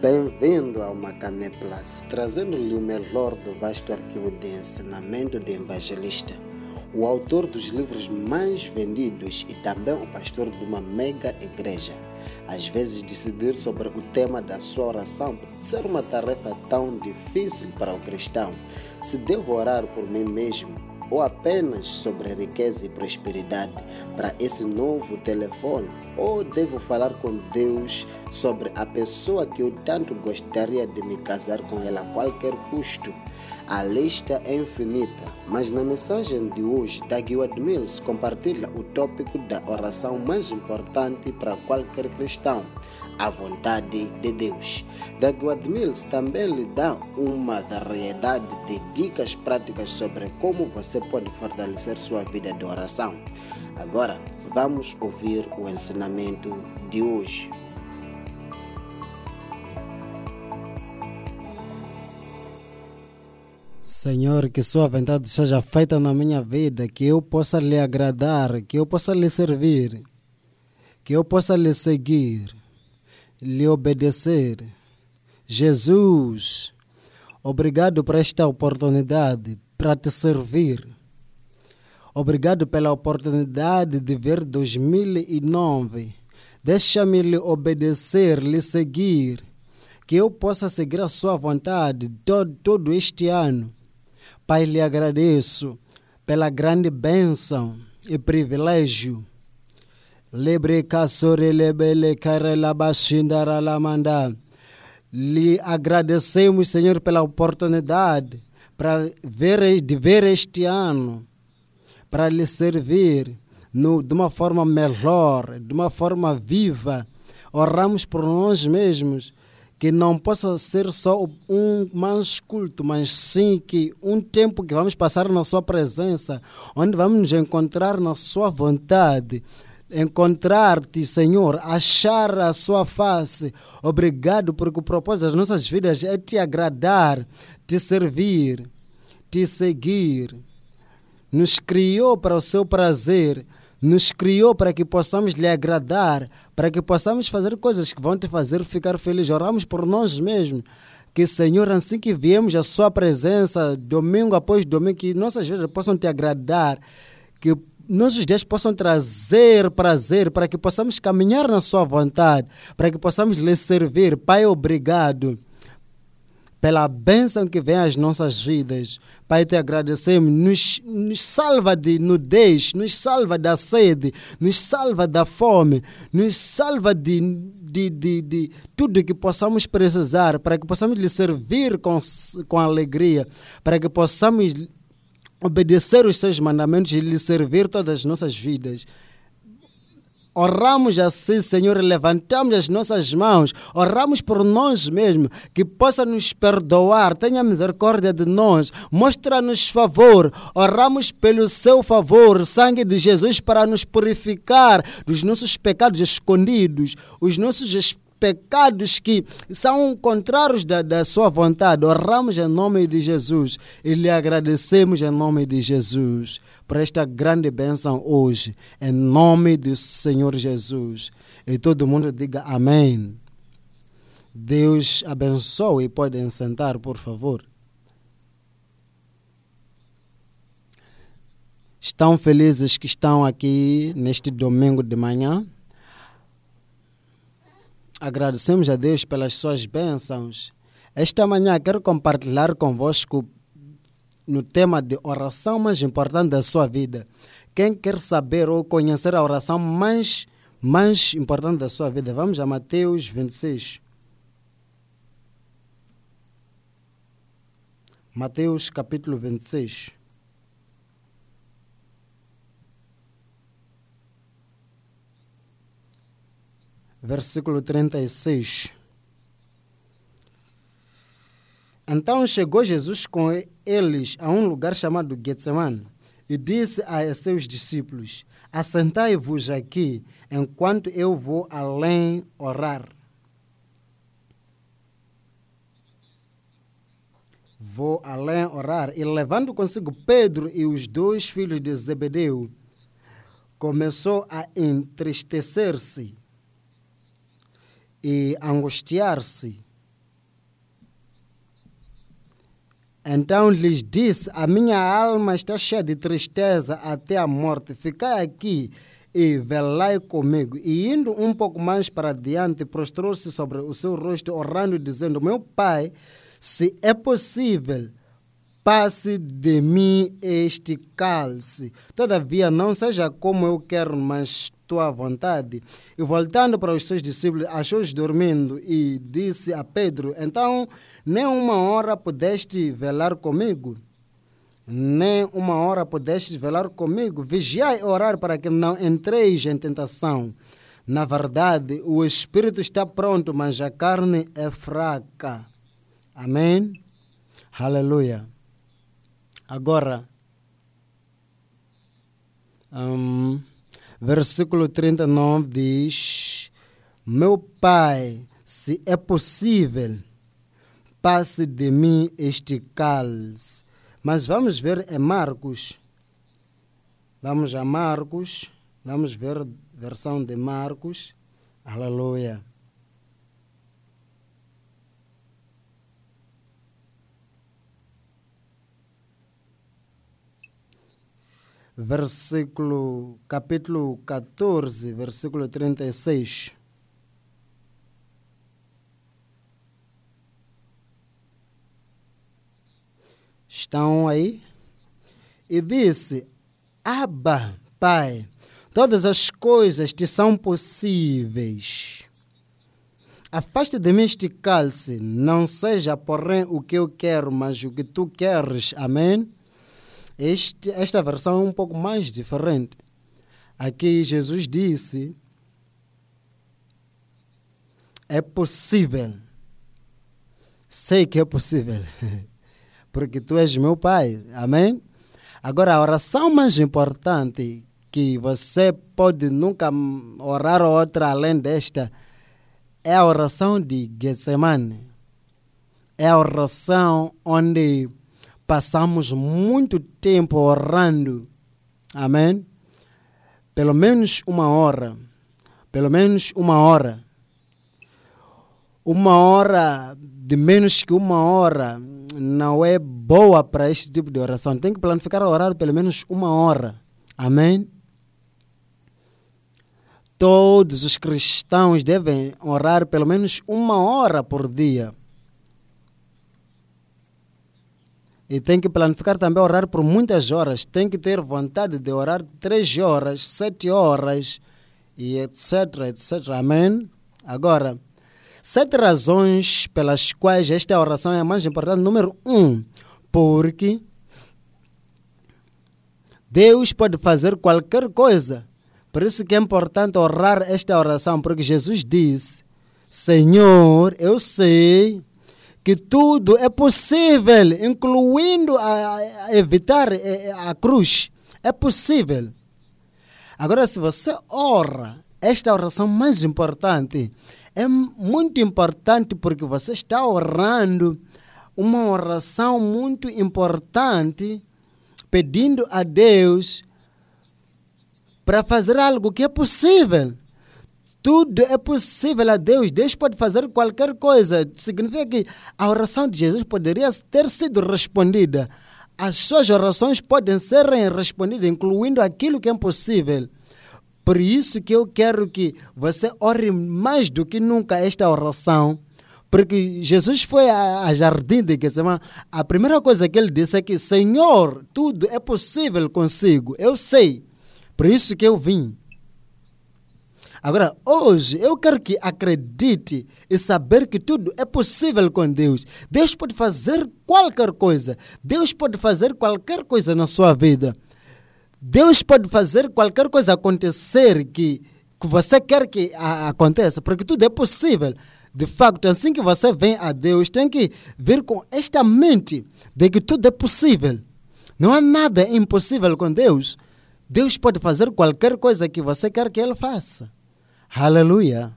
Bem-vindo ao Macané Plus, trazendo-lhe o melhor do vasto arquivo de ensinamento de evangelista, o autor dos livros mais vendidos e também o pastor de uma mega igreja. Às vezes, decidir sobre o tema da sua oração pode ser uma tarefa tão difícil para o cristão. Se devo orar por mim mesmo ou apenas sobre riqueza e prosperidade para esse novo telefone? Ou devo falar com Deus sobre a pessoa que eu tanto gostaria de me casar com ela a qualquer custo? A lista é infinita, mas na mensagem de hoje, Douglas Mills compartilha o tópico da oração mais importante para qualquer cristão, a vontade de Deus. Douglas Mills também lhe dá uma variedade de dicas práticas sobre como você pode fortalecer sua vida de oração. Agora, vamos ouvir o ensinamento de hoje. Senhor, que Sua vontade seja feita na minha vida, que eu possa lhe agradar, que eu possa lhe servir, que eu possa lhe seguir, lhe obedecer. Jesus, obrigado por esta oportunidade para te servir. Obrigado pela oportunidade de ver 2009. Deixa-me lhe obedecer, lhe seguir que eu possa seguir a sua vontade todo, todo este ano. Pai, lhe agradeço pela grande bênção e privilégio. Lhe agradecemos, Senhor, pela oportunidade para ver, de ver este ano, para lhe servir no, de uma forma melhor, de uma forma viva. Oramos por nós mesmos que não possa ser só um mais culto, mas sim que um tempo que vamos passar na Sua presença, onde vamos nos encontrar na Sua vontade, encontrar-te, Senhor, achar a Sua face. Obrigado, porque o propósito das nossas vidas é te agradar, te servir, te seguir. Nos criou para o seu prazer nos criou para que possamos lhe agradar, para que possamos fazer coisas que vão te fazer ficar feliz. Oramos por nós mesmos. Que, Senhor, assim que viemos à Sua presença, domingo após domingo, que nossas vidas possam te agradar, que nossos dias possam trazer prazer, para que possamos caminhar na Sua vontade, para que possamos lhe servir. Pai, obrigado pela bênção que vem às nossas vidas. Pai, te agradecemos. Nos, nos salva de nudez, nos salva da sede, nos salva da fome, nos salva de, de, de, de tudo que possamos precisar, para que possamos lhe servir com, com alegria, para que possamos obedecer os seus mandamentos e lhe servir todas as nossas vidas. Oramos assim, Senhor, levantamos as nossas mãos, oramos por nós mesmos, que possa nos perdoar, tenha misericórdia de nós, mostra-nos favor, oramos pelo seu favor, sangue de Jesus, para nos purificar dos nossos pecados escondidos, os nossos pecados que são contrários da, da sua vontade. Oramos em nome de Jesus e lhe agradecemos em nome de Jesus por esta grande bênção hoje, em nome do Senhor Jesus. E todo mundo diga amém. Deus abençoe podem sentar, por favor. Estão felizes que estão aqui neste domingo de manhã? Agradecemos a Deus pelas suas bênçãos. Esta manhã quero compartilhar convosco no tema de oração mais importante da sua vida. Quem quer saber ou conhecer a oração mais, mais importante da sua vida, vamos a Mateus 26. Mateus capítulo 26. Versículo 36. Então chegou Jesus com eles a um lugar chamado Getsemane e disse a seus discípulos: Assentai-vos aqui enquanto eu vou além orar. Vou além orar. E levando consigo Pedro e os dois filhos de Zebedeu, começou a entristecer-se e angustiar-se. Então lhes disse: A minha alma está cheia de tristeza até a morte. Ficai aqui e velai comigo. E indo um pouco mais para diante, prostrou-se sobre o seu rosto, orando, dizendo: Meu pai, se é possível, passe de mim este cálice. Todavia, não seja como eu quero, mas tua vontade. E voltando para os seus discípulos, achou-os dormindo e disse a Pedro: Então, nem uma hora pudeste velar comigo? Nem uma hora pudeste velar comigo? Vigiai e orar para que não entreis em tentação. Na verdade, o espírito está pronto, mas a carne é fraca. Amém? Aleluia. Agora, um, versículo 39 diz: Meu pai, se é possível, passe de mim este cálice. Mas vamos ver em Marcos. Vamos a Marcos. Vamos ver a versão de Marcos. Aleluia. Versículo, capítulo 14, versículo 36. Estão aí? E disse: Abba, Pai, todas as coisas te são possíveis. Afasta de mim este cálice, não seja, porém, o que eu quero, mas o que tu queres. Amém? Este, esta versão é um pouco mais diferente. Aqui Jesus disse: É possível. Sei que é possível. Porque tu és meu pai. Amém? Agora, a oração mais importante que você pode nunca orar outra além desta é a oração de Getsemane. É a oração onde passamos muito tempo orando. Amém? Pelo menos uma hora. Pelo menos uma hora. Uma hora, de menos que uma hora, não é boa para este tipo de oração. Tem que planificar orar pelo menos uma hora. Amém? Todos os cristãos devem orar pelo menos uma hora por dia. E tem que planificar também orar por muitas horas. Tem que ter vontade de orar três horas, sete horas, e etc, etc. Amém? Agora, sete razões pelas quais esta oração é mais importante. Número um, porque Deus pode fazer qualquer coisa. Por isso que é importante orar esta oração, porque Jesus disse: Senhor, eu sei que tudo é possível, incluindo a, a evitar eh, a cruz. É possível. Agora, se você ora, esta oração mais importante é muito importante porque você está orando uma oração muito importante, pedindo a Deus para fazer algo que é possível. Tudo é possível a Deus. Deus pode fazer qualquer coisa. Significa que a oração de Jesus poderia ter sido respondida. As suas orações podem ser respondidas, incluindo aquilo que é impossível. Por isso que eu quero que você ore mais do que nunca esta oração. Porque Jesus foi a, jardim de Getsemane. A primeira coisa que ele disse é que, Senhor, tudo é possível consigo. Eu sei. Por isso que eu vim. Agora, hoje, eu quero que acredite e saber que tudo é possível com Deus. Deus pode fazer qualquer coisa. Deus pode fazer qualquer coisa na sua vida. Deus pode fazer qualquer coisa acontecer que, que você quer que a, aconteça, porque tudo é possível. De facto, assim que você vem a Deus, tem que vir com esta mente de que tudo é possível. Não há nada impossível com Deus. Deus pode fazer qualquer coisa que você quer que Ele faça. Aleluia.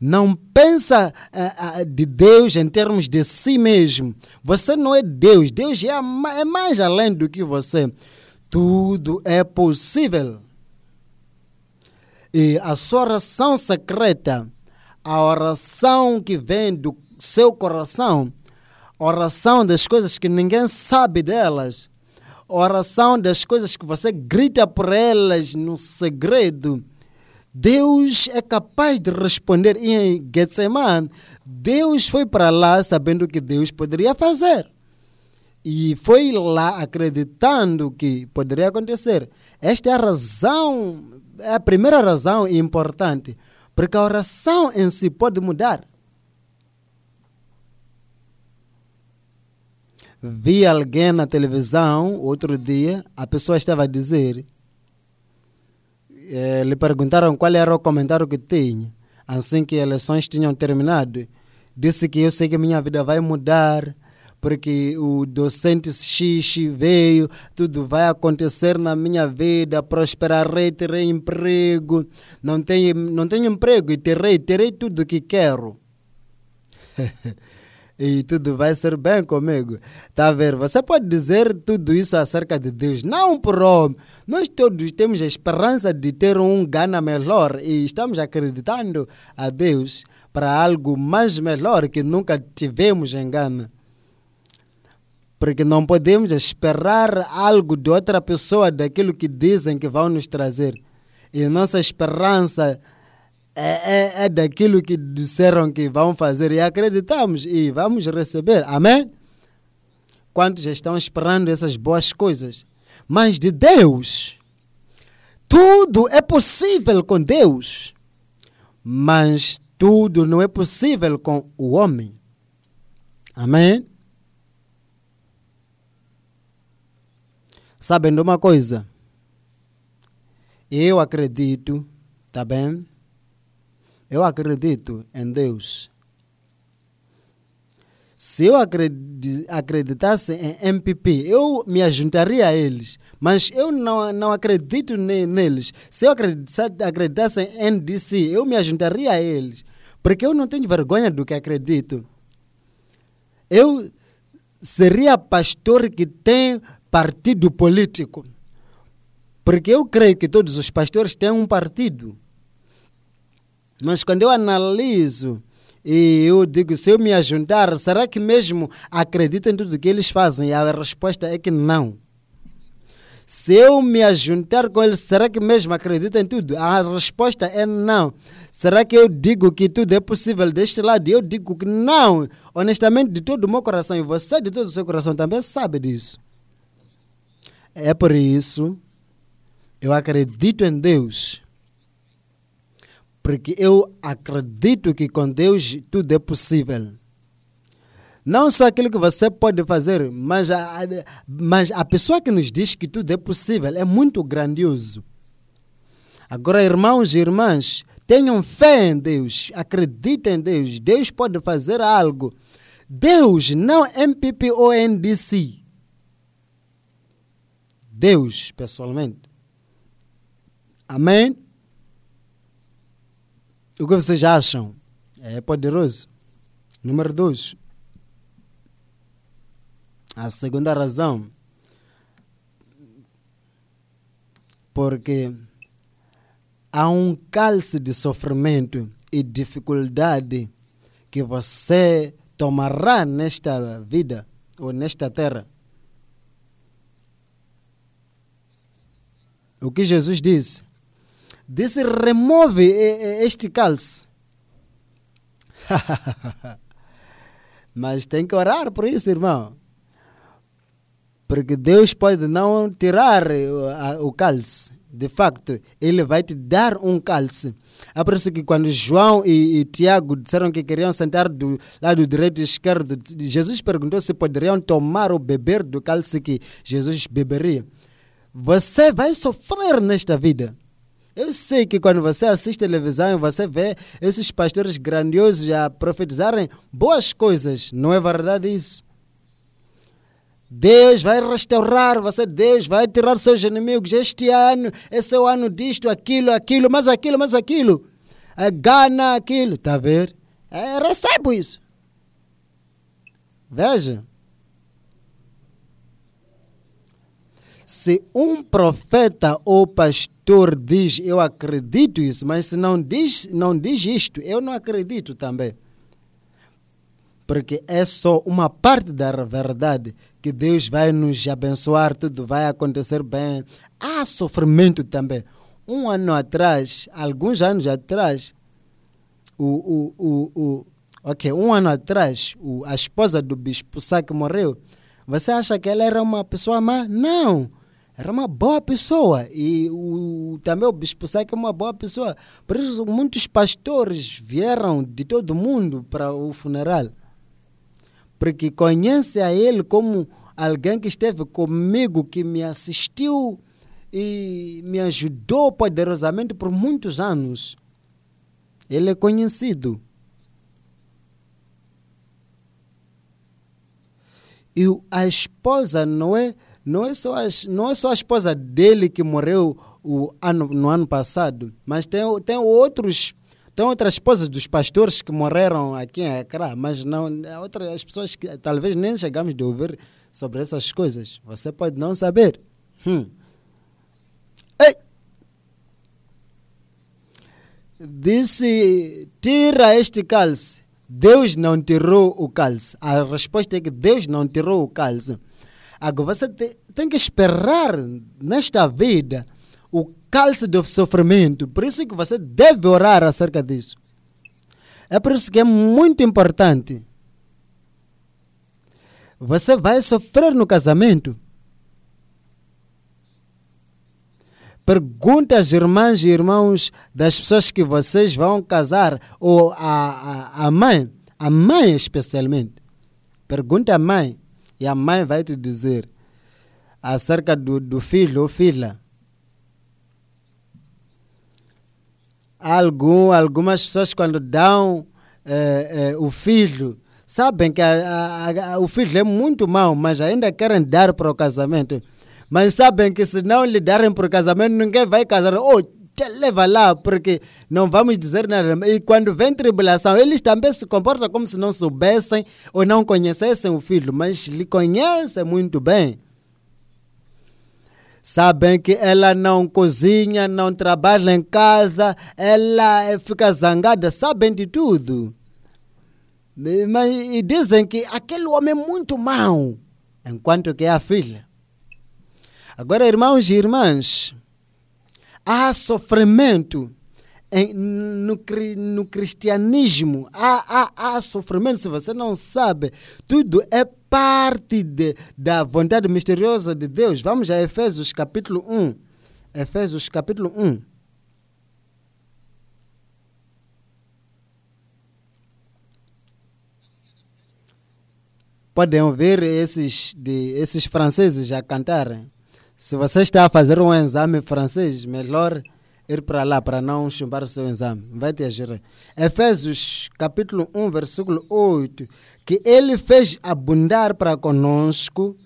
Não pensa uh, uh, de Deus em termos de si mesmo. Você não é Deus. Deus é, é mais além do que você. Tudo é possível. E a sua oração secreta, a oração que vem do seu coração, oração das coisas que ninguém sabe delas, oração das coisas que você grita por elas no segredo. Deus é capaz de responder em Getsemane. Deus foi para lá sabendo que Deus poderia fazer. E foi lá acreditando que poderia acontecer. Esta é a razão, é a primeira razão importante, porque a oração em si pode mudar. Vi alguém na televisão outro dia, a pessoa estava a dizer, eh, lhe perguntaram qual era o comentário que tinha, assim que as eleições tinham terminado. Disse que eu sei que minha vida vai mudar, porque o docente X veio, tudo vai acontecer na minha vida, prosperarei, terei emprego, não tenho, não tenho emprego e terei, terei tudo que quero. e tudo vai ser bem comigo. Está a ver? Você pode dizer tudo isso acerca de Deus, não por homem. Nós todos temos a esperança de ter um Gana melhor e estamos acreditando a Deus para algo mais melhor que nunca tivemos em Gana. Porque não podemos esperar algo de outra pessoa daquilo que dizem que vão nos trazer. E nossa esperança é, é, é daquilo que disseram que vão fazer e acreditamos e vamos receber. Amém? Quantos estão esperando essas boas coisas? Mas de Deus, tudo é possível com Deus, mas tudo não é possível com o homem. Amém? Sabem de uma coisa? Eu acredito, tá bem? Eu acredito em Deus. Se eu acreditasse em MPP, eu me ajuntaria a eles. Mas eu não, não acredito neles. Se eu acreditasse em NDC, eu me ajuntaria a eles. Porque eu não tenho vergonha do que acredito. Eu seria pastor que tem partido político. Porque eu creio que todos os pastores têm um partido. Mas quando eu analiso e eu digo, se eu me ajuntar, será que mesmo acredito em tudo que eles fazem? E a resposta é que não. Se eu me ajuntar com eles, será que mesmo acredito em tudo? A resposta é não. Será que eu digo que tudo é possível deste lado? Eu digo que não. Honestamente, de todo o meu coração, e você de todo o seu coração também sabe disso. É por isso, eu acredito em Deus porque eu acredito que com Deus tudo é possível. Não só aquilo que você pode fazer, mas a, mas a pessoa que nos diz que tudo é possível é muito grandioso. Agora, irmãos e irmãs, tenham fé em Deus, acreditem em Deus. Deus pode fazer algo. Deus, não MPP ou NDC. Deus, pessoalmente. Amém? O que vocês acham? É poderoso. Número dois. A segunda razão. Porque há um calce de sofrimento e dificuldade que você tomará nesta vida ou nesta terra. O que Jesus disse? Disse: remove este calce. Mas tem que orar por isso, irmão. Porque Deus pode não tirar o calce. De facto, Ele vai te dar um calce. É por isso que quando João e, e Tiago disseram que queriam sentar do lado direito e esquerdo, Jesus perguntou se poderiam tomar ou beber do calce que Jesus beberia. Você vai sofrer nesta vida. Eu sei que quando você assiste televisão, você vê esses pastores grandiosos a profetizarem boas coisas. Não é verdade isso? Deus vai restaurar você, Deus vai tirar seus inimigos. Este ano, esse é o ano disto, aquilo, aquilo, mais aquilo, mais aquilo. É, gana aquilo, tá a ver? É, recebo isso. Veja. Se um profeta ou pastor diz, eu acredito isso, mas se não diz, não diz isto, eu não acredito também. porque é só uma parte da verdade que Deus vai nos abençoar, tudo vai acontecer bem. Há sofrimento também. Um ano atrás, alguns anos atrás, o, o, o, o ok, um ano atrás, o, a esposa do bispo Saque morreu. Você acha que ela era uma pessoa má? Não era uma boa pessoa e o, também o bispo Saque é uma boa pessoa. Por isso, muitos pastores vieram de todo mundo para o funeral, porque conhece a ele como alguém que esteve comigo, que me assistiu e me ajudou poderosamente por muitos anos. Ele é conhecido. E a esposa não é não é só, as, não é só a esposa dele que morreu o ano, no ano passado, mas tem, tem outros tem outras esposas dos pastores que morreram aqui em Accra, mas não outras pessoas que talvez nem chegamos a ouvir sobre essas coisas. Você pode não saber. Hum. Ei! Disse: tira este cálice. Deus não tirou o cálice. A resposta é que Deus não tirou o cálice. Agora você tem que esperar nesta vida o cálice do sofrimento. Por isso que você deve orar acerca disso. É por isso que é muito importante. Você vai sofrer no casamento. Pergunte às irmãs e irmãos das pessoas que vocês vão casar, ou a, a, a mãe, a mãe especialmente. Pergunte à mãe e a mãe vai te dizer acerca do, do filho ou filha. Algum, algumas pessoas, quando dão é, é, o filho, sabem que a, a, a, o filho é muito mau, mas ainda querem dar para o casamento. Mas sabem que se não lhe darem para o casamento, ninguém vai casar. Oh, leva lá, porque não vamos dizer nada. E quando vem tribulação, eles também se comportam como se não soubessem ou não conhecessem o filho, mas lhe conhecem muito bem. Sabem que ela não cozinha, não trabalha em casa, ela fica zangada, sabem de tudo. Mas, e dizem que aquele homem é muito mau, enquanto que é a filha. Agora, irmãos e irmãs, há sofrimento no, no cristianismo, há, há, há sofrimento. Se você não sabe, tudo é parte de, da vontade misteriosa de Deus. Vamos a Efésios capítulo 1. Efésios capítulo 1. Podem ouvir esses, de, esses franceses a cantarem. Se você está a fazer um exame francês, melhor ir para lá para não chumbar seu exame. Vai te ajudar. Efésios capítulo 1, versículo 8. Que ele fez abundar para conosco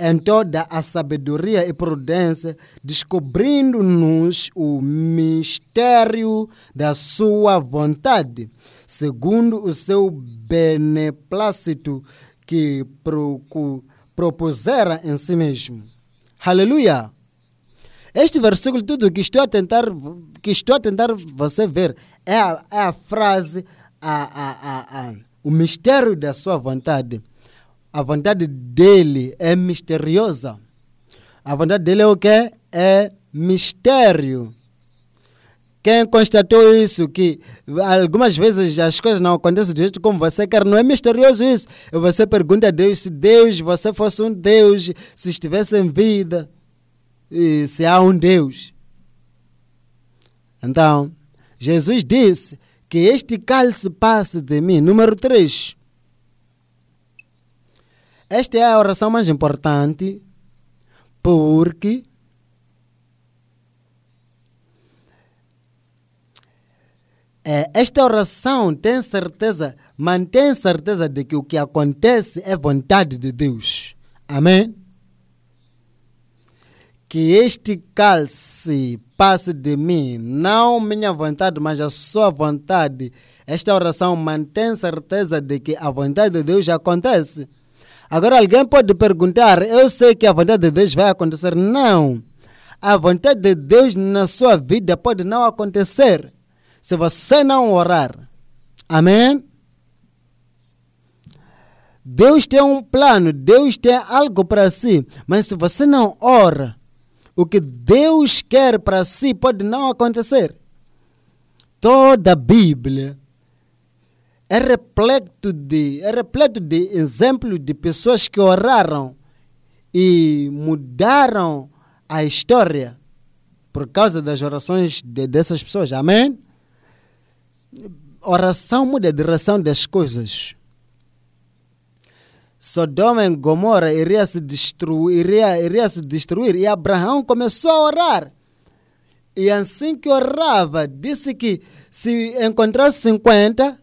em toda a sabedoria e prudência, descobrindo-nos o mistério da sua vontade, segundo o seu beneplácito que propusera em si mesmo Aleluia. Este versículo, tudo que estou a tentar, que estou a tentar você ver, é a, é a frase, a, a, o mistério da sua vontade. A vontade dele é misteriosa. A vontade dele é o que? É mistério. Quem constatou isso, que algumas vezes as coisas não acontecem do jeito como você quer, não é misterioso isso. Você pergunta a Deus se Deus, você fosse um Deus, se estivesse em vida, se há um Deus. Então, Jesus disse que este cálice passe de mim. Número 3. Esta é a oração mais importante, porque esta oração tem certeza, mantém certeza de que o que acontece é vontade de Deus. Amém? Que este cálice passe de mim, não minha vontade, mas a sua vontade. Esta oração mantém certeza de que a vontade de Deus acontece. Agora alguém pode perguntar: eu sei que a vontade de Deus vai acontecer. Não. A vontade de Deus na sua vida pode não acontecer se você não orar. Amém? Deus tem um plano, Deus tem algo para si, mas se você não ora, o que Deus quer para si pode não acontecer. Toda a Bíblia é repleto de, é repleto de exemplos de pessoas que oraram e mudaram a história por causa das orações de, dessas pessoas. Amém? Oração muda a direção das coisas. Sodoma e Gomorra iria se destruir, iria, iria se destruir e Abraão começou a orar. E assim que orava, disse que se encontrasse 50,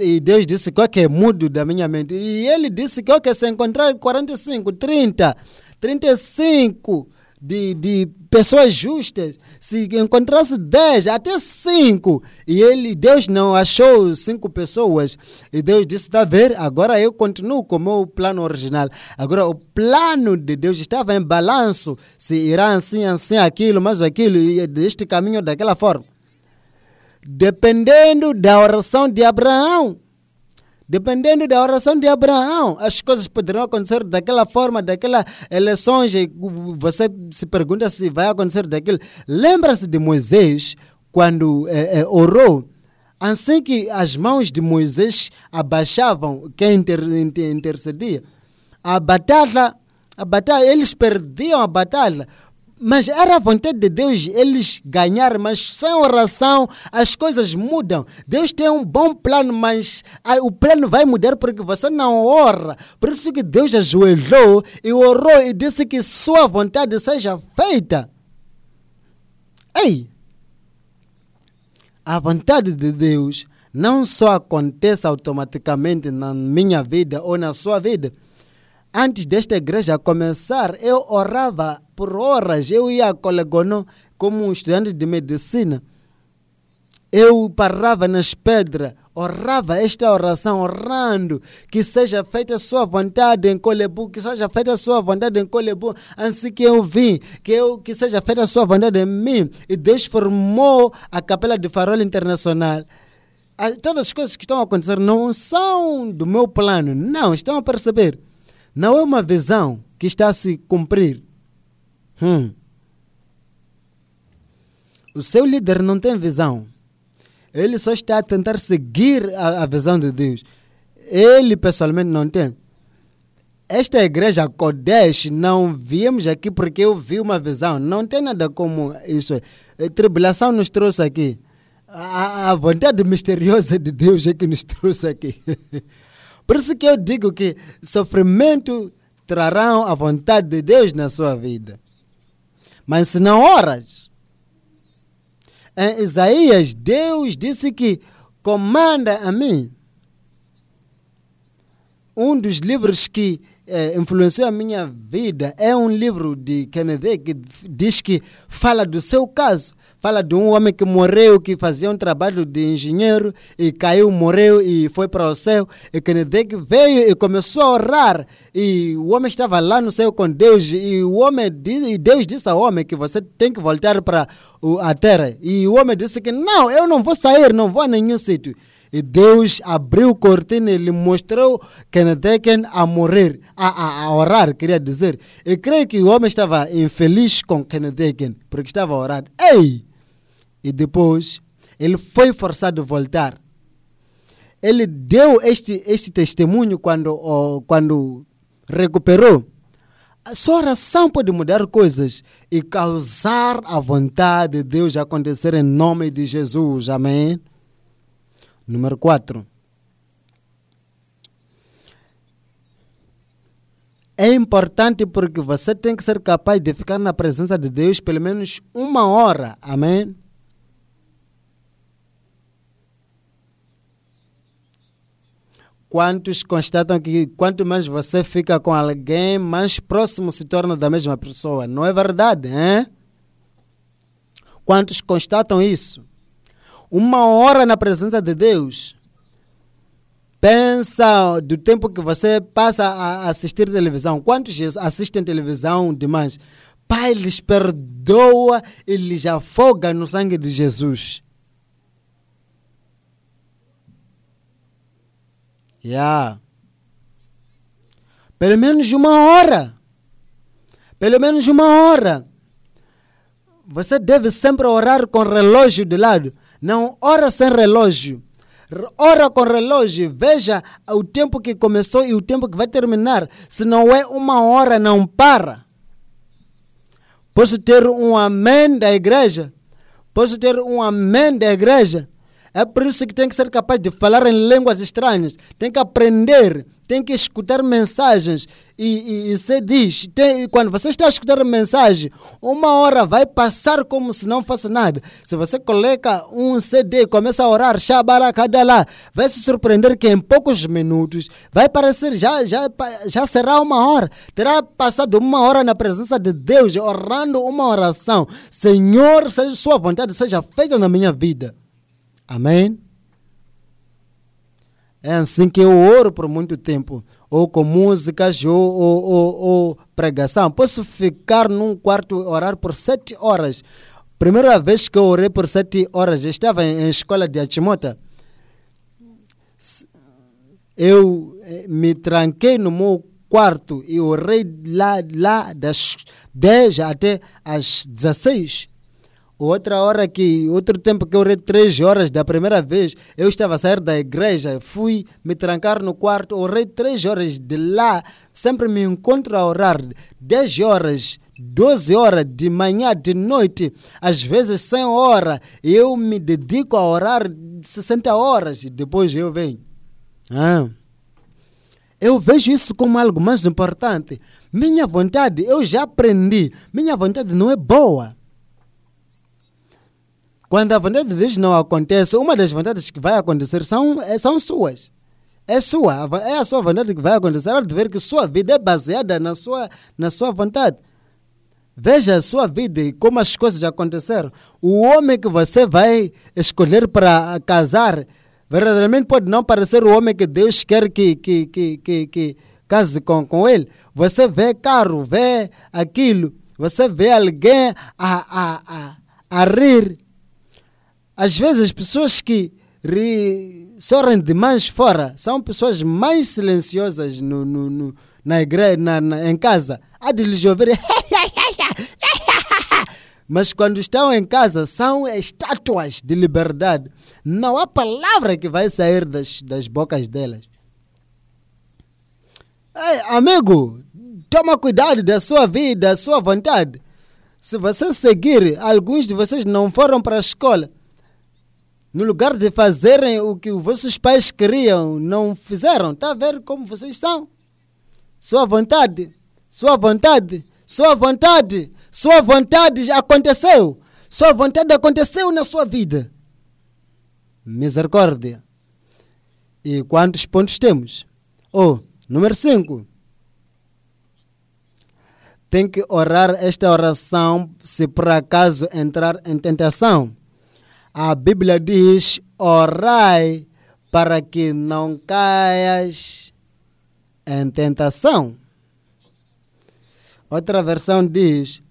e Deus disse que é mudo da minha mente. E ele disse que okay, se encontrar 45, 30, 35 de, de pessoas justas, se encontrasse 10, até 5, e ele, Deus não achou 5 pessoas, e Deus disse: está a ver, agora eu continuo com o meu plano original. Agora o plano de Deus estava em balanço, se irá assim, assim, aquilo, mais aquilo, e deste caminho daquela forma dependendo da oração de Abraão. Dependendo da oração de Abraão, as coisas poderão acontecer daquela forma, daquela eleições. Você se pergunta se vai acontecer daquilo. Lembra-se de Moisés quando é, é, orou? Assim que as mãos de Moisés abaixavam, quem inter, inter, intercedia, a batalha, a batalha, eles perdiam a batalha mas era a vontade de Deus eles ganhar, mas sem oração as coisas mudam. Deus tem um bom plano, mas o plano vai mudar porque você não ora. Por isso que Deus ajoelhou e orou e disse que sua vontade seja feita. Ei! A vontade de Deus não só acontece automaticamente na minha vida ou na sua vida Antes desta igreja começar, eu orava por horas. Eu ia a Colegono como um estudante de medicina. Eu parava nas pedras, orava esta oração, orando que seja feita a sua vontade em Colebu, que seja feita a sua vontade em Colebu, assim que eu vim, que, eu, que seja feita a sua vontade em mim. E Deus formou a Capela de Farol Internacional. Todas as coisas que estão acontecendo não são do meu plano, não, estão a perceber. Não é uma visão que está a se cumprir. Hum. O seu líder não tem visão. Ele só está a tentar seguir a, a visão de Deus. Ele pessoalmente não tem. Esta igreja Kodesh não viemos aqui porque eu vi uma visão. Não tem nada como isso. A tribulação nos trouxe aqui. A, a vontade misteriosa de Deus é que nos trouxe aqui. Por isso que eu digo que sofrimento trarão a vontade de Deus na sua vida. Mas se não oras, em Isaías, Deus disse que comanda a mim. Um dos livros que eh, influenciou a minha vida é um livro de Kennedy que diz que fala do seu caso. Fala de um homem que morreu, que fazia um trabalho de engenheiro e caiu, morreu e foi para o céu. E Kennedy veio e começou a orar. E o homem estava lá no céu com Deus. E o homem e Deus disse ao homem que você tem que voltar para a terra. E o homem disse que não, eu não vou sair, não vou a nenhum sítio. E Deus abriu cortina e lhe mostrou Keneteken a morrer, a, a, a, orar, queria dizer. E creio que o homem estava infeliz com Keneteken, porque estava a orar. Ei! E depois ele foi forçado a voltar. Ele deu este, este testemunho quando, oh, quando recuperou. A sua oração pode mudar coisas e causar a vontade de Deus acontecer em nome de Jesus. Amém. Número 4. É importante porque você tem que ser capaz de ficar na presença de Deus pelo menos uma hora. Amém? Quantos constatam que quanto mais você fica com alguém, mais próximo se torna da mesma pessoa? Não é verdade, hein? Quantos constatam isso? uma hora na presença de Deus. Pensa do tempo que você passa a assistir televisão. Quantos assistem televisão demais? Pai lhes perdoa e lhes afoga no sangue de Jesus. Yeah. Pelo menos uma hora. Pelo menos uma hora. Você deve sempre orar com relógio de lado. Não ora sem relógio. Ora com relógio, veja o tempo que começou e o tempo que vai terminar. Se não é uma hora, não para. Posso ter um amém da igreja? Posso ter um amém da igreja? É por isso que tem que ser capaz de falar em línguas estranhas, tem que aprender, tem que escutar mensagens. E, e, e você diz, tem, quando você está a escutar mensagem, uma hora vai passar como se não fosse nada. Se você coloca um CD e começa a orar, lá, vai se surpreender que em poucos minutos vai parecer, já, já, já será uma hora. Terá passado uma hora na presença de Deus, orando uma oração. Senhor, seja sua vontade seja feita na minha vida. Amém? É assim que eu oro por muito tempo, ou com músicas, ou, ou, ou, ou pregação. Posso ficar num quarto orar por sete horas. Primeira vez que eu orei por sete horas, estava em, em escola de Achimota. Eu eh, me tranquei no meu quarto e orei lá, lá das 10 até as 16. Outra hora que, outro tempo que eu orei três horas da primeira vez, eu estava a sair da igreja, fui me trancar no quarto, orei três horas de lá, sempre me encontro a orar dez horas, 12 horas de manhã, de noite, às vezes 100 horas. Eu me dedico a orar 60 horas e depois eu venho. Ah. Eu vejo isso como algo mais importante. Minha vontade, eu já aprendi. Minha vontade não é boa. Quando a vontade de Deus não acontece, uma das vontades que vai acontecer são, eh, são suas. É sua, é a sua vontade que vai acontecer. De ver que sua vida é baseada na sua, na sua vontade. Veja a sua vida e como as coisas aconteceram. O homem que você vai escolher para casar, verdadeiramente pode não parecer o homem que Deus quer que, que, que, que, que case com, com ele. Você vê carro, vê aquilo, você vê alguém a, a, a, a rir às vezes as pessoas que ri, sorrem demais fora são pessoas mais silenciosas no, no, no na igreja, na, na, em casa. Há de lhes ouvir. Mas quando estão em casa, são estátuas de liberdade. Não há palavra que vai sair das, das bocas delas. Ei, amigo, toma cuidado da sua vida, da sua vontade. Se você seguir, alguns de vocês não foram para a escola no lugar de fazerem o que os vossos pais queriam, não fizeram. Está a ver como vocês estão? Sua vontade, sua vontade, sua vontade, sua vontade aconteceu. Sua vontade aconteceu na sua vida. Misericórdia. E quantos pontos temos? Oh, número 5. Tem que orar esta oração se por acaso entrar em tentação a Bíblia diz: orai para que não caias em tentação. Outra versão diz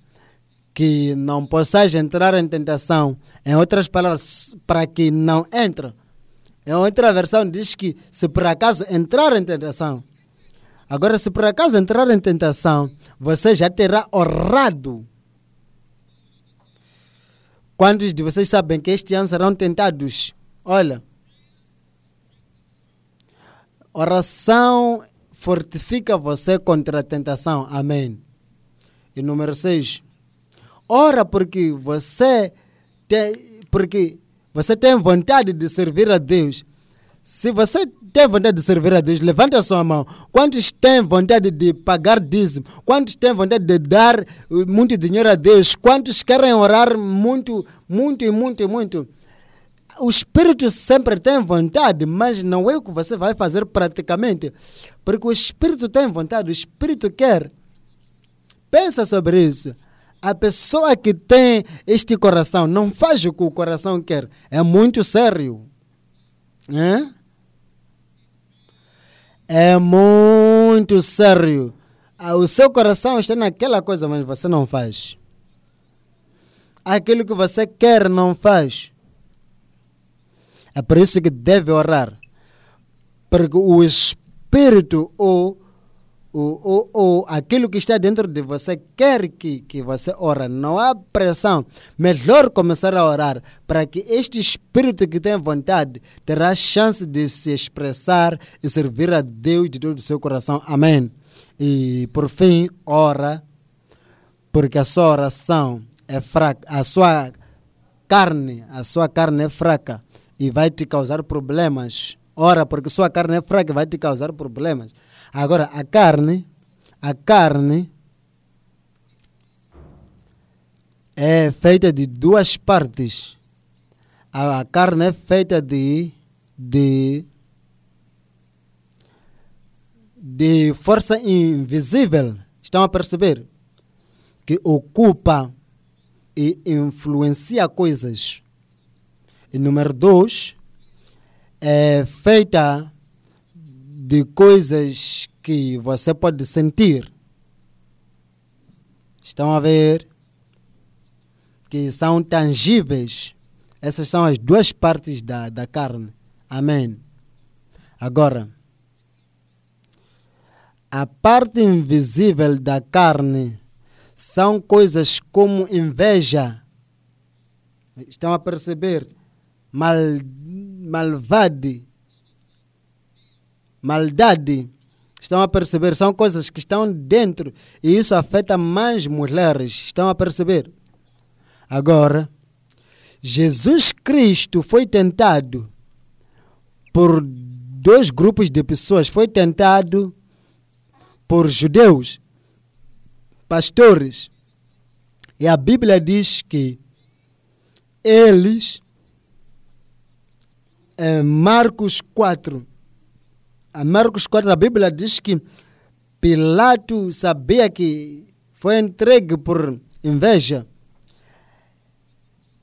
que não possais entrar em tentação. Em outras palavras, para que não entre. Em outra versão diz que se por acaso entrar em tentação. Agora, se por acaso entrar em tentação, você já terá orado Quantos de vocês sabem que este ano serão tentados? Olha, oração fortifica você contra a tentação. Amém. E número 6. Ora porque você tem, porque você tem vontade de servir a Deus. Se você tem vontade de servir a Deus, levanta a sua mão. Quantos têm vontade de pagar dízimo? Quantos têm vontade de dar muito dinheiro a Deus? Quantos querem orar muito, muito e muito e muito? O Espírito sempre tem vontade, mas não é o que você vai fazer praticamente. Porque o Espírito tem vontade, o Espírito quer. Pensa sobre isso. A pessoa que tem este coração não faz o que o coração quer. É muito sério. É? É muito sério. Ah, o seu coração está naquela coisa, mas você não faz. Aquilo que você quer, não faz. É por isso que deve orar. Porque o Espírito, ou o, o, o, aquilo que está dentro de você quer que, que você ora. Não há pressão. Melhor começar a orar para que este espírito que tem vontade terá chance de se expressar e servir a Deus de todo o seu coração. Amém. E por fim, ora, porque a sua oração é fraca, a sua carne, a sua carne é fraca e vai te causar problemas. Ora, porque sua carne é fraca vai te causar problemas. Agora, a carne, a carne é feita de duas partes. A, a carne é feita de, de, de força invisível. Estão a perceber? Que ocupa e influencia coisas. E número dois, é feita de coisas que você pode sentir. Estão a ver? Que são tangíveis. Essas são as duas partes da, da carne. Amém. Agora, a parte invisível da carne são coisas como inveja. Estão a perceber? Mal, malvade, maldade. Estão a perceber? São coisas que estão dentro e isso afeta mais mulheres. Estão a perceber? Agora, Jesus Cristo foi tentado por dois grupos de pessoas. Foi tentado por judeus, pastores. E a Bíblia diz que eles, em Marcos 4, a Marcos 4, a Bíblia diz que Pilato sabia que foi entregue por inveja.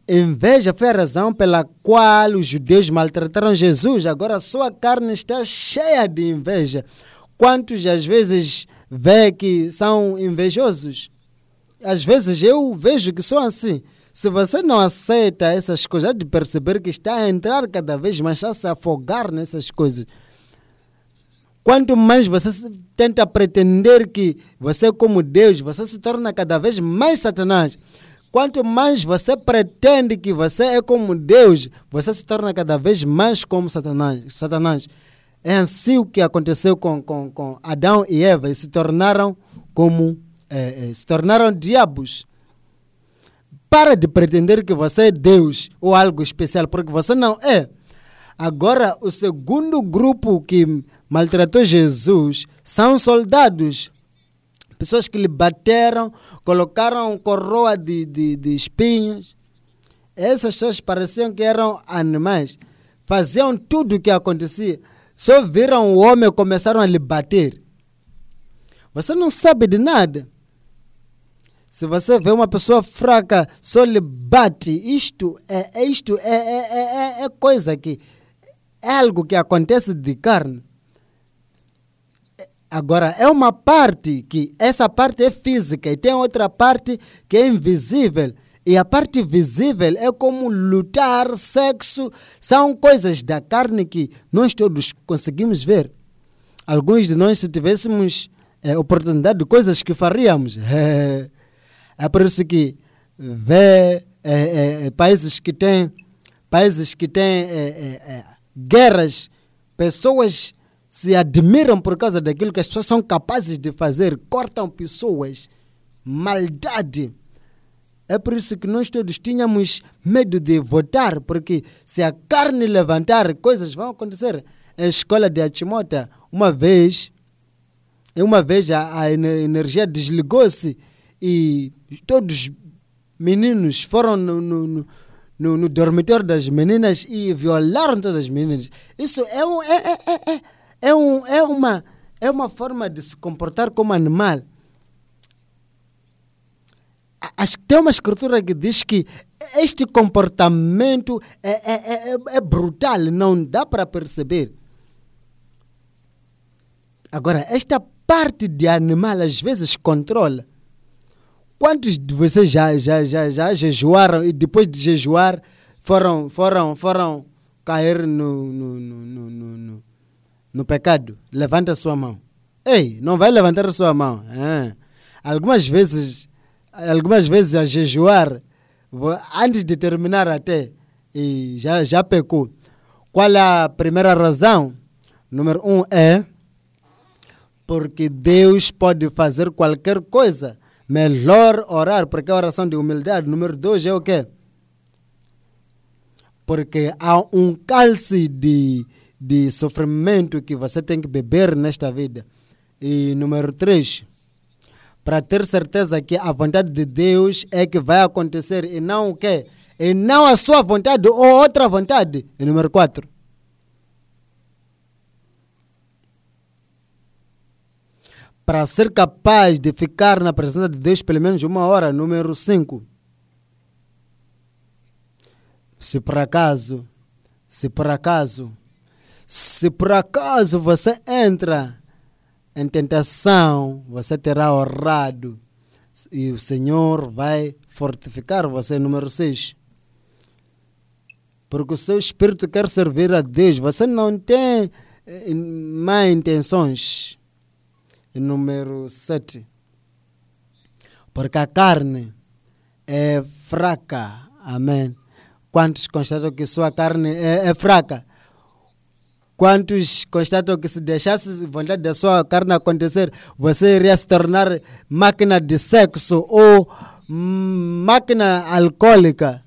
Inveja foi a razão pela qual os judeus maltrataram Jesus. Agora sua carne está cheia de inveja. Quantos às vezes vê que são invejosos? Às vezes eu vejo que são assim. Se você não aceita essas coisas, há de perceber que está a entrar cada vez mais, está a se afogar nessas coisas. Quanto mais você tenta pretender que você é como Deus, você se torna cada vez mais Satanás. Quanto mais você pretende que você é como Deus, você se torna cada vez mais como Satanás. Satanás. É assim o que aconteceu com, com, com Adão e Eva. Se tornaram como é, é, se tornaram diabos. Para de pretender que você é Deus ou algo especial, porque você não é. Agora, o segundo grupo que maltratou Jesus são soldados. Pessoas que lhe bateram, colocaram coroa de, de, de espinhos. Essas pessoas pareciam que eram animais. Faziam tudo o que acontecia. Só viram o homem e começaram a lhe bater. Você não sabe de nada. Se você vê uma pessoa fraca, só lhe bate. Isto é, isto é, é, é, é coisa que é algo que acontece de carne. Agora, é uma parte que essa parte é física e tem outra parte que é invisível. E a parte visível é como lutar, sexo, são coisas da carne que nós todos conseguimos ver. Alguns de nós, se tivéssemos é, oportunidade de coisas que faríamos, é, é por isso que vê é, países que têm países que têm guerras, pessoas se admiram por causa daquilo que as pessoas são capazes de fazer, cortam pessoas, maldade. É por isso que nós todos tínhamos medo de votar, porque se a carne levantar, coisas vão acontecer. A escola de Achimota, uma vez, uma vez a, a energia desligou-se e todos os meninos foram no, no, no no, dormitório das meninas e violaram todas as meninas. Isso é, um, é, é, é, é, é, um, é, uma, é uma forma de se comportar como animal. Acho que tem uma escritura que diz que este comportamento é, é, é, é brutal, não dá para perceber. Agora, esta parte de animal às vezes controla. Quantos de vocês já, já, já, já jejuaram e depois de jejuar foram, foram, foram cair no, no, no, no, no, no pecado? Levanta sua mão. Ei, não vai levantar sua mão. Algumas vezes, algumas vezes a jejuar, antes de terminar até, e já, já pecou. Qual a primeira razão? Número um é porque Deus pode fazer qualquer coisa. Melhor orar, porque a oração de humildade. Número dois é o quê? Porque há um cálice de, de sofrimento que você tem que beber nesta vida. E número três, para ter certeza que a vontade de Deus é que vai acontecer e não o quê? E não a sua vontade ou outra vontade. E número quatro, para ser capaz de ficar na presença de Deus pelo menos uma hora. Número 5. Se por acaso, se por acaso, se por acaso você entra em tentação, você terá orado e o Senhor vai fortificar você. Número 6. Porque o seu espírito quer servir a Deus, você não tem eh, má intenções. Número 7. Porque a carne é fraca. Amém. Quantos constatam que sua carne é, é fraca? Quantos constatam que se deixasse a vontade da sua carne acontecer, você iria se tornar máquina de sexo ou máquina alcoólica?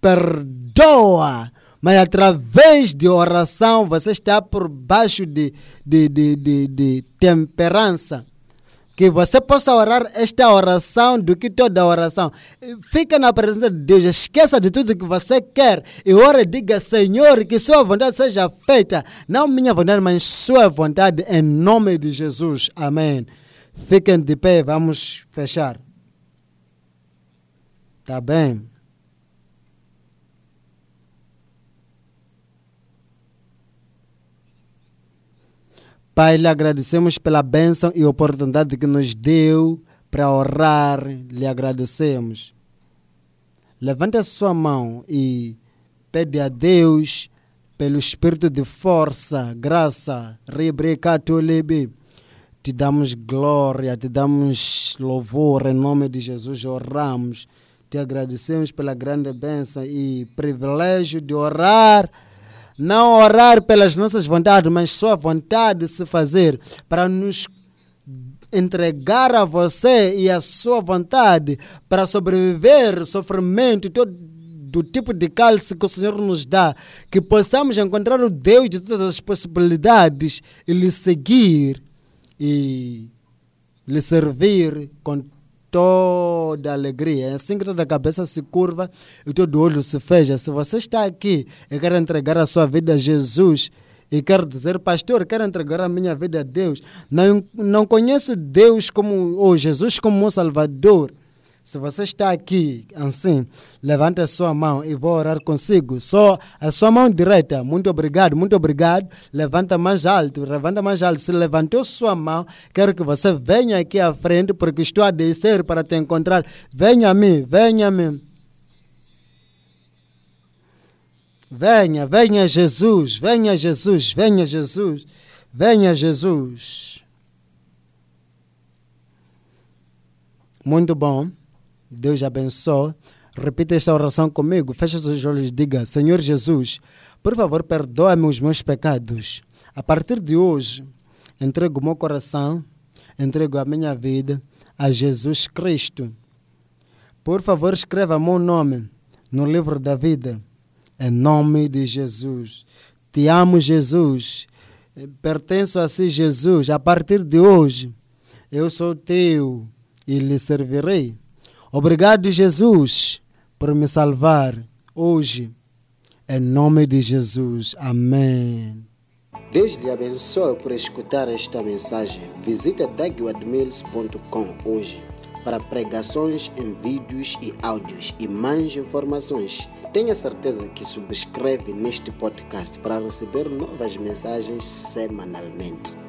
Perdoa! Mas através de oração você está por baixo de, de, de, de, de temperança. Que você possa orar esta oração do que toda oração. Fica na presença de Deus, esqueça de tudo que você quer e ora e diga: Senhor, que Sua vontade seja feita, não minha vontade, mas Sua vontade, em nome de Jesus. Amém. Fiquem de pé, vamos fechar. Tá bem. Pai, lhe agradecemos pela bênção e oportunidade que nos deu para orar. Lhe agradecemos. Levante a sua mão e pede a Deus pelo espírito de força, graça, rebrecatolebe. Te damos glória, te damos louvor em nome de Jesus. Oramos, te agradecemos pela grande bênção e privilégio de orar não orar pelas nossas vontades, mas sua vontade se fazer para nos entregar a você e a sua vontade para sobreviver sofrimento todo do tipo de cálice que o Senhor nos dá, que possamos encontrar o Deus de todas as possibilidades e lhe seguir e lhe servir com toda alegria. É assim que toda a cabeça se curva e todo olho se fecha. Se você está aqui e quer entregar a sua vida a Jesus e quer dizer, pastor, quero entregar a minha vida a Deus, não, não conheço Deus como, ou Jesus como meu Salvador. Se você está aqui assim, levante a sua mão e vou orar consigo. Só a sua mão direita. Muito obrigado, muito obrigado. Levanta mais alto, levanta mais alto. Se levantou sua mão, quero que você venha aqui à frente, porque estou a descer para te encontrar. Venha a mim, venha a mim. Venha, venha Jesus, venha Jesus, venha Jesus, venha Jesus. Muito bom. Deus abençoe. Repita esta oração comigo. Feche os olhos e diga: Senhor Jesus, por favor, perdoa-me os meus pecados. A partir de hoje, entrego o meu coração, entrego a minha vida a Jesus Cristo. Por favor, escreva meu nome no livro da vida. Em nome de Jesus. Te amo, Jesus. Pertenço a si, Jesus. A partir de hoje, eu sou teu e lhe servirei. Obrigado, Jesus, por me salvar hoje. Em nome de Jesus. Amém. Deus lhe abençoe por escutar esta mensagem. Visite dagwadmills.com hoje para pregações em vídeos e áudios e mais informações. Tenha certeza que subscreve neste podcast para receber novas mensagens semanalmente.